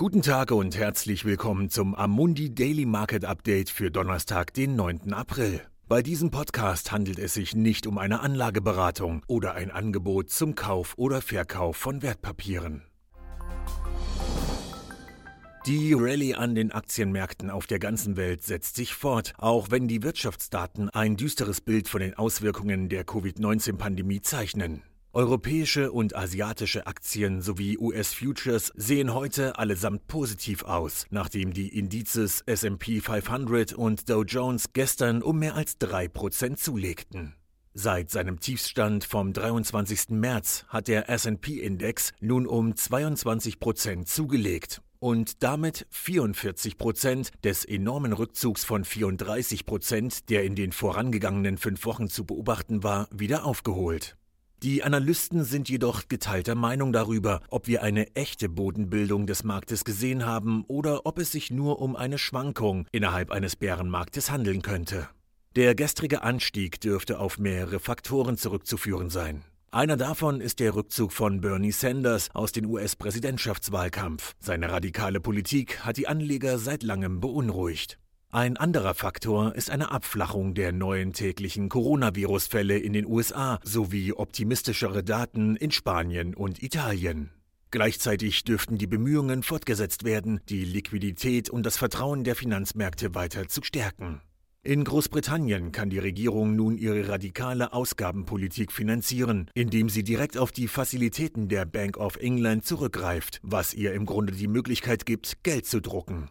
Guten Tag und herzlich willkommen zum Amundi Daily Market Update für Donnerstag, den 9. April. Bei diesem Podcast handelt es sich nicht um eine Anlageberatung oder ein Angebot zum Kauf oder Verkauf von Wertpapieren. Die Rallye an den Aktienmärkten auf der ganzen Welt setzt sich fort, auch wenn die Wirtschaftsdaten ein düsteres Bild von den Auswirkungen der Covid-19-Pandemie zeichnen. Europäische und asiatische Aktien sowie US-Futures sehen heute allesamt positiv aus, nachdem die Indizes SP 500 und Dow Jones gestern um mehr als 3% zulegten. Seit seinem Tiefstand vom 23. März hat der SP-Index nun um 22% zugelegt und damit 44% des enormen Rückzugs von 34% der in den vorangegangenen fünf Wochen zu beobachten war, wieder aufgeholt. Die Analysten sind jedoch geteilter Meinung darüber, ob wir eine echte Bodenbildung des Marktes gesehen haben oder ob es sich nur um eine Schwankung innerhalb eines Bärenmarktes handeln könnte. Der gestrige Anstieg dürfte auf mehrere Faktoren zurückzuführen sein. Einer davon ist der Rückzug von Bernie Sanders aus dem US-Präsidentschaftswahlkampf. Seine radikale Politik hat die Anleger seit langem beunruhigt. Ein anderer Faktor ist eine Abflachung der neuen täglichen Coronavirus-Fälle in den USA sowie optimistischere Daten in Spanien und Italien. Gleichzeitig dürften die Bemühungen fortgesetzt werden, die Liquidität und das Vertrauen der Finanzmärkte weiter zu stärken. In Großbritannien kann die Regierung nun ihre radikale Ausgabenpolitik finanzieren, indem sie direkt auf die Fazilitäten der Bank of England zurückgreift, was ihr im Grunde die Möglichkeit gibt, Geld zu drucken.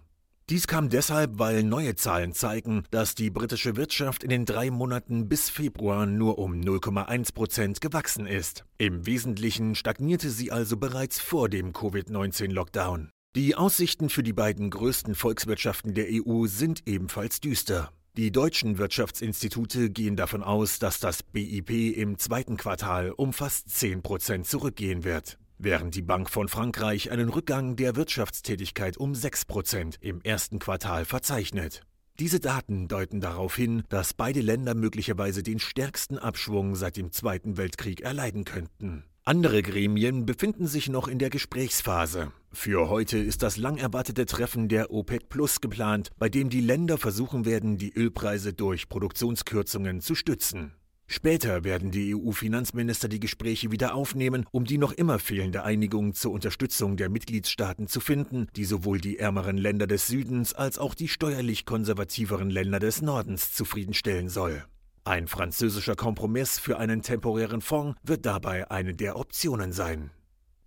Dies kam deshalb, weil neue Zahlen zeigen, dass die britische Wirtschaft in den drei Monaten bis Februar nur um 0,1 Prozent gewachsen ist. Im Wesentlichen stagnierte sie also bereits vor dem Covid-19-Lockdown. Die Aussichten für die beiden größten Volkswirtschaften der EU sind ebenfalls düster. Die deutschen Wirtschaftsinstitute gehen davon aus, dass das BIP im zweiten Quartal um fast 10 Prozent zurückgehen wird während die Bank von Frankreich einen Rückgang der Wirtschaftstätigkeit um 6% im ersten Quartal verzeichnet. Diese Daten deuten darauf hin, dass beide Länder möglicherweise den stärksten Abschwung seit dem Zweiten Weltkrieg erleiden könnten. Andere Gremien befinden sich noch in der Gesprächsphase. Für heute ist das lang erwartete Treffen der OPEC Plus geplant, bei dem die Länder versuchen werden, die Ölpreise durch Produktionskürzungen zu stützen. Später werden die EU-Finanzminister die Gespräche wieder aufnehmen, um die noch immer fehlende Einigung zur Unterstützung der Mitgliedstaaten zu finden, die sowohl die ärmeren Länder des Südens als auch die steuerlich konservativeren Länder des Nordens zufriedenstellen soll. Ein französischer Kompromiss für einen temporären Fonds wird dabei eine der Optionen sein.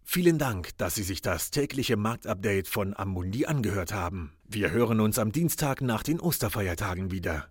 Vielen Dank, dass Sie sich das tägliche Marktupdate von Amundi angehört haben. Wir hören uns am Dienstag nach den Osterfeiertagen wieder.